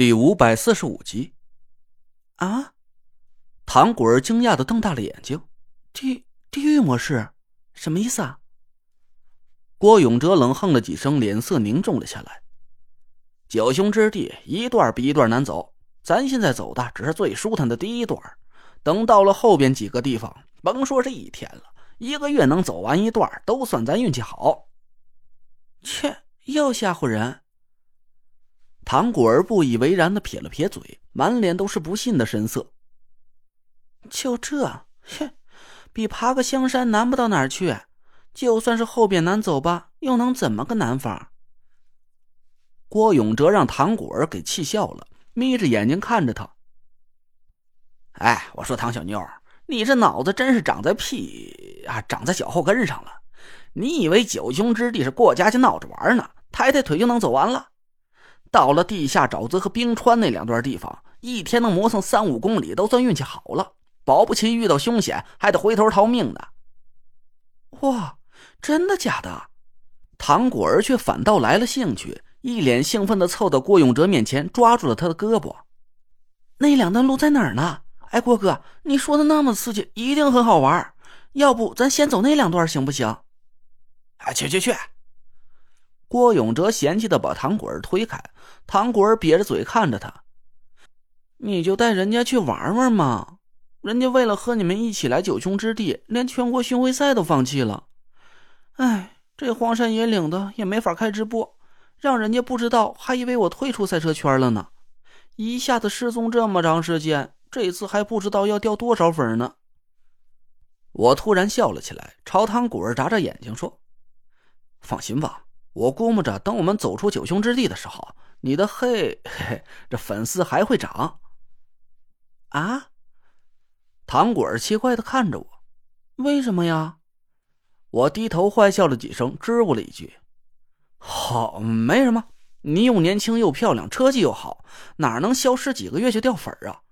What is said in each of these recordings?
第五百四十五集，啊！唐果儿惊讶的瞪大了眼睛，地地狱模式，什么意思啊？郭永哲冷哼了几声，脸色凝重了下来。九雄之地一段比一段难走，咱现在走的只是最舒坦的第一段，等到了后边几个地方，甭说是一天了，一个月能走完一段，都算咱运气好。切，又吓唬人！唐果儿不以为然的撇了撇嘴，满脸都是不信的神色。就这，哼，比爬个香山难不到哪儿去。就算是后边难走吧，又能怎么个难法？郭永哲让唐果儿给气笑了，眯着眼睛看着他。哎，我说唐小妞，你这脑子真是长在屁啊，长在脚后跟上了。你以为九雄之地是过家家闹着玩呢？抬抬腿就能走完了？到了地下沼泽和冰川那两段地方，一天能磨蹭三五公里都算运气好了，保不齐遇到凶险还得回头逃命呢。哇，真的假的？唐果儿却反倒来了兴趣，一脸兴奋的凑到郭永哲面前，抓住了他的胳膊。那两段路在哪儿呢？哎，郭哥，你说的那么刺激，一定很好玩。要不咱先走那两段行不行？哎，去去去！郭永哲嫌弃的把唐果儿推开，唐果儿瘪着嘴看着他：“你就带人家去玩玩嘛，人家为了和你们一起来九雄之地，连全国巡回赛都放弃了。哎，这荒山野岭的也没法开直播，让人家不知道，还以为我退出赛车圈了呢。一下子失踪这么长时间，这次还不知道要掉多少粉呢。”我突然笑了起来，朝唐果儿眨眨眼睛说：“放心吧。”我估摸着，等我们走出九兄之地的时候，你的嘿嘿，这粉丝还会涨。啊！糖果儿奇怪的看着我，为什么呀？我低头坏笑了几声，支吾了一句：“好，没什么。你又年轻又漂亮，车技又好，哪能消失几个月就掉粉啊？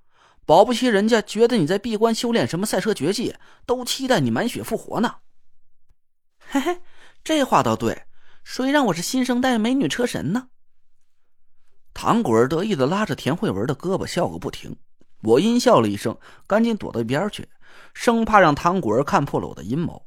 保不齐人家觉得你在闭关修炼什么赛车绝技，都期待你满血复活呢。”嘿嘿，这话倒对。谁让我是新生代美女车神呢？唐果儿得意的拉着田慧文的胳膊笑个不停。我阴笑了一声，赶紧躲到一边去，生怕让唐果儿看破了我的阴谋。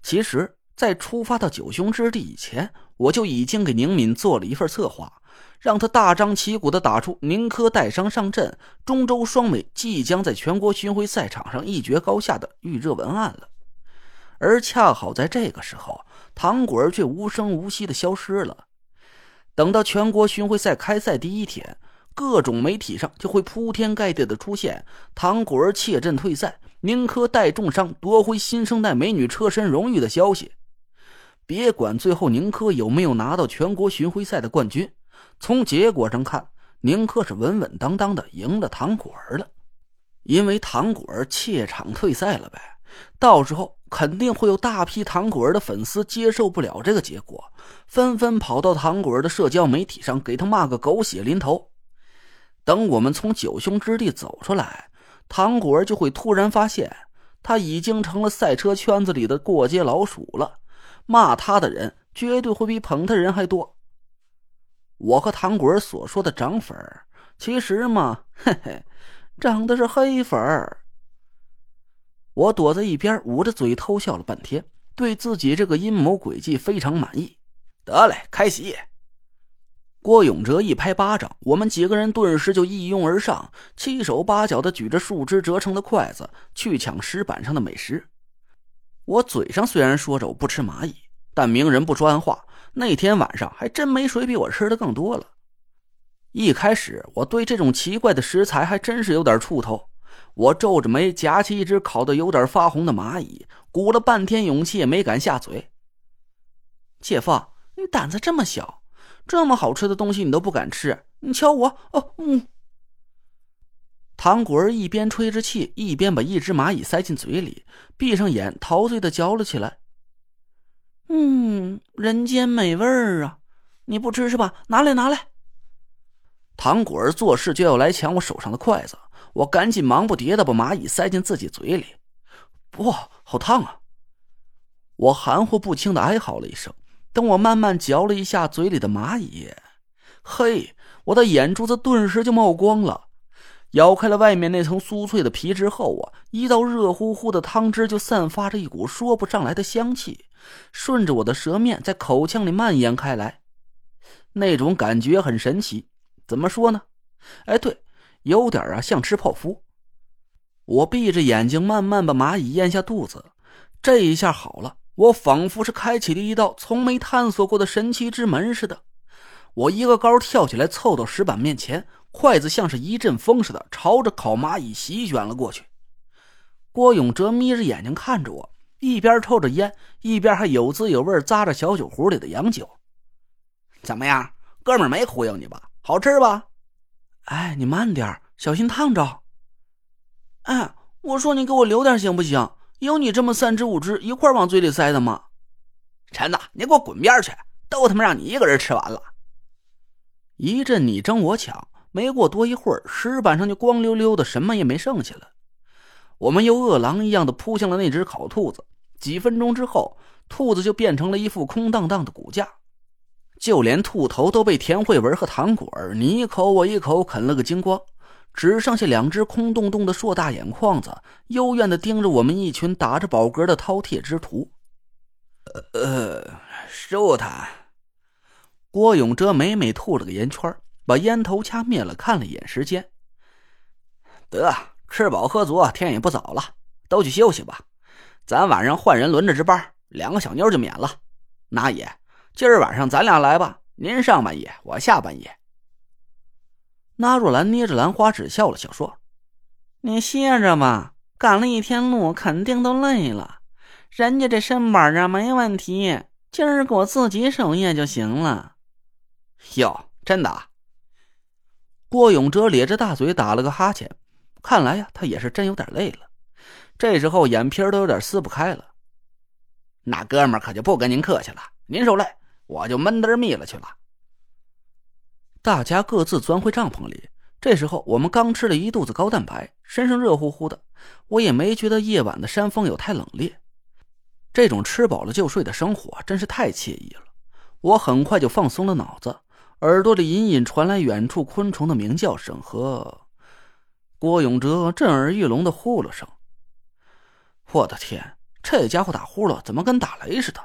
其实，在出发到九雄之地以前，我就已经给宁敏做了一份策划，让他大张旗鼓的打出宁珂带伤上阵，中州双美即将在全国巡回赛场上一决高下的预热文案了。而恰好在这个时候。唐果儿却无声无息的消失了。等到全国巡回赛开赛第一天，各种媒体上就会铺天盖地的出现唐果儿怯阵退赛、宁珂带重伤夺回新生代美女车身荣誉的消息。别管最后宁珂有没有拿到全国巡回赛的冠军，从结果上看，宁珂是稳稳当当的赢了唐果儿了，因为唐果儿怯场退赛了呗。到时候肯定会有大批糖果儿的粉丝接受不了这个结果，纷纷跑到糖果儿的社交媒体上给他骂个狗血淋头。等我们从九兄之地走出来，糖果儿就会突然发现他已经成了赛车圈子里的过街老鼠了，骂他的人绝对会比捧他人还多。我和糖果儿所说的涨粉儿，其实嘛，嘿嘿，涨的是黑粉儿。我躲在一边，捂着嘴偷笑了半天，对自己这个阴谋诡计非常满意。得嘞，开席！郭永哲一拍巴掌，我们几个人顿时就一拥而上，七手八脚的举着树枝折成的筷子去抢石板上的美食。我嘴上虽然说着我不吃蚂蚁，但明人不说暗话，那天晚上还真没谁比我吃的更多了。一开始我对这种奇怪的食材还真是有点怵头。我皱着眉，夹起一只烤的有点发红的蚂蚁，鼓了半天勇气也没敢下嘴。姐夫，你胆子这么小，这么好吃的东西你都不敢吃？你瞧我，哦，嗯。唐果儿一边吹着气，一边把一只蚂蚁塞进嘴里，闭上眼，陶醉的嚼了起来。嗯，人间美味儿啊！你不吃是吧？拿来，拿来。唐果儿做事就要来抢我手上的筷子。我赶紧忙不迭的把蚂蚁塞进自己嘴里，哇，好烫啊！我含糊不清的哀嚎了一声。等我慢慢嚼了一下嘴里的蚂蚁，嘿，我的眼珠子顿时就冒光了。咬开了外面那层酥脆的皮之后啊，一道热乎乎的汤汁就散发着一股说不上来的香气，顺着我的舌面在口腔里蔓延开来。那种感觉很神奇，怎么说呢？哎，对，有点啊，像吃泡芙。我闭着眼睛，慢慢把蚂蚁咽下肚子。这一下好了，我仿佛是开启了一道从没探索过的神奇之门似的。我一个高跳起来，凑到石板面前。筷子像是一阵风似的朝着烤蚂蚁席卷了过去。郭永哲眯着眼睛看着我，一边抽着烟，一边还有滋有味咂着小酒壶里的洋酒。怎么样，哥们没忽悠你吧？好吃吧？哎，你慢点，小心烫着。哎，我说你给我留点行不行？有你这么三只五只一块往嘴里塞的吗？陈子，你给我滚边去！都他妈让你一个人吃完了。一阵你争我抢。没过多一会儿，石板上就光溜溜的，什么也没剩下了。我们又饿狼一样的扑向了那只烤兔子。几分钟之后，兔子就变成了一副空荡荡的骨架，就连兔头都被田慧文和糖果儿你一口我一口啃了个精光，只剩下两只空洞洞的硕大眼眶子，幽怨的盯着我们一群打着饱嗝的饕餮之徒。呃，舒坦。郭永哲美美吐了个烟圈把烟头掐灭了，看了一眼时间，得吃饱喝足，天也不早了，都去休息吧。咱晚上换人轮着值班，两个小妞就免了。那也，今儿晚上咱俩来吧，您上半夜，我下半夜。那若兰捏着兰花指笑了笑说：“你歇着吧，赶了一天路，肯定都累了。人家这身板啊没问题，今儿给我自己守夜就行了。”哟，真的？郭永哲咧着大嘴打了个哈欠，看来呀，他也是真有点累了。这时候眼皮都有点撕不开了。那哥们可就不跟您客气了，您受累，我就闷得儿密了去了。大家各自钻回帐篷里。这时候我们刚吃了一肚子高蛋白，身上热乎乎的，我也没觉得夜晚的山风有太冷冽。这种吃饱了就睡的生活真是太惬意了。我很快就放松了脑子。耳朵里隐隐传来远处昆虫的鸣叫声和郭永哲震耳欲聋的呼噜声。我的天，这家伙打呼噜怎么跟打雷似的？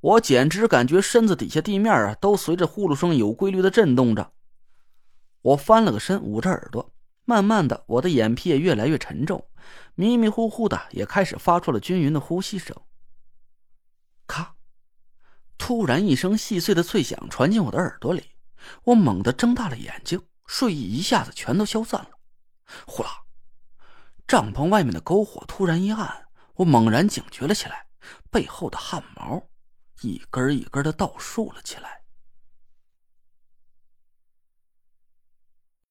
我简直感觉身子底下地面啊都随着呼噜声有规律的震动着。我翻了个身，捂着耳朵，慢慢的，我的眼皮也越来越沉重，迷迷糊糊的也开始发出了均匀的呼吸声。咔。突然，一声细碎的脆响传进我的耳朵里，我猛地睁大了眼睛，睡意一下子全都消散了。呼啦！帐篷外面的篝火突然一暗，我猛然警觉了起来，背后的汗毛一根一根的倒竖了起来。